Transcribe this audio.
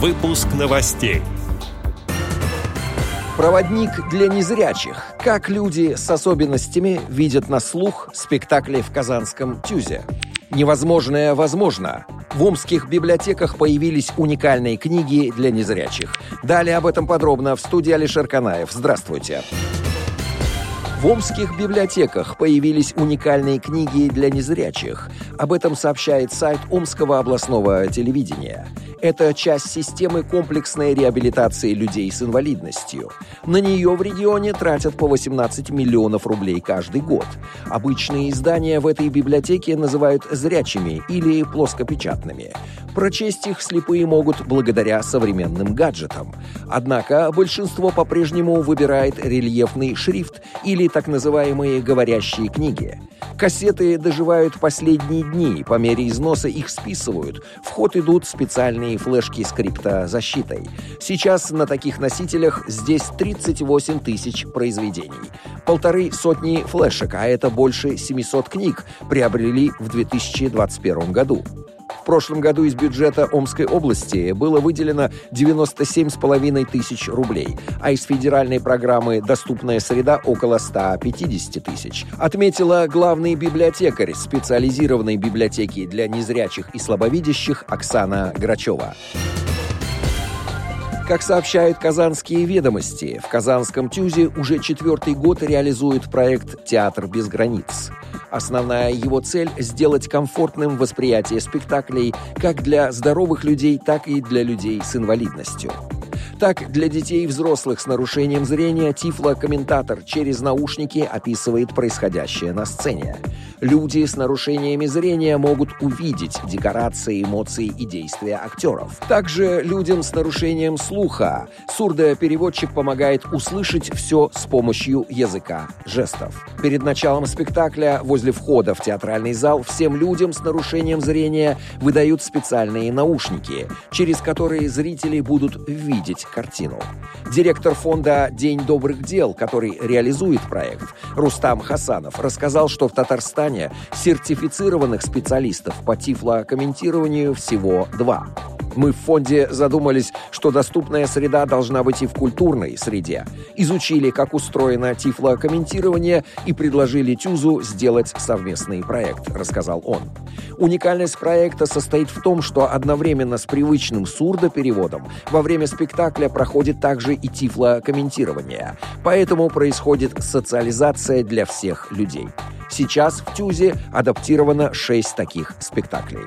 Выпуск новостей. Проводник для незрячих. Как люди с особенностями видят на слух спектакли в Казанском ТЮЗе. Невозможное возможно. В омских библиотеках появились уникальные книги для незрячих. Далее об этом подробно в студии Алишер Канаев. Здравствуйте. В омских библиотеках появились уникальные книги для незрячих. Об этом сообщает сайт Омского областного телевидения. Это часть системы комплексной реабилитации людей с инвалидностью. На нее в регионе тратят по 18 миллионов рублей каждый год. Обычные издания в этой библиотеке называют зрячими или плоскопечатными. Прочесть их слепые могут благодаря современным гаджетам. Однако большинство по-прежнему выбирает рельефный шрифт или так называемые говорящие книги. Кассеты доживают последние дни, по мере износа их списывают. В ход идут специальные флешки с криптозащитой. Сейчас на таких носителях здесь 38 тысяч произведений. Полторы сотни флешек, а это больше 700 книг, приобрели в 2021 году. Прошлом году из бюджета Омской области было выделено 97,5 тысяч рублей, а из федеральной программы «Доступная среда» около 150 тысяч. Отметила главный библиотекарь специализированной библиотеки для незрячих и слабовидящих Оксана Грачева. Как сообщают казанские ведомости, в Казанском ТЮЗе уже четвертый год реализует проект «Театр без границ». Основная его цель – сделать комфортным восприятие спектаклей как для здоровых людей, так и для людей с инвалидностью. Так, для детей и взрослых с нарушением зрения тифло-комментатор через наушники описывает происходящее на сцене. Люди с нарушениями зрения могут увидеть декорации, эмоции и действия актеров. Также людям с нарушением слуха сурдопереводчик помогает услышать все с помощью языка жестов. Перед началом спектакля возле входа в театральный зал всем людям с нарушением зрения выдают специальные наушники, через которые зрители будут видеть картину. Директор фонда «День добрых дел», который реализует проект, Рустам Хасанов, рассказал, что в Татарстане сертифицированных специалистов по тифлокомментированию всего два. Мы в фонде задумались, что доступная среда должна быть и в культурной среде. Изучили, как устроено тифлокомментирование и предложили ТЮЗу сделать совместный проект, рассказал он. Уникальность проекта состоит в том, что одновременно с привычным сурдопереводом во время спектакля проходит также и тифлокомментирование. Поэтому происходит социализация для всех людей. Сейчас в ТЮЗе адаптировано шесть таких спектаклей.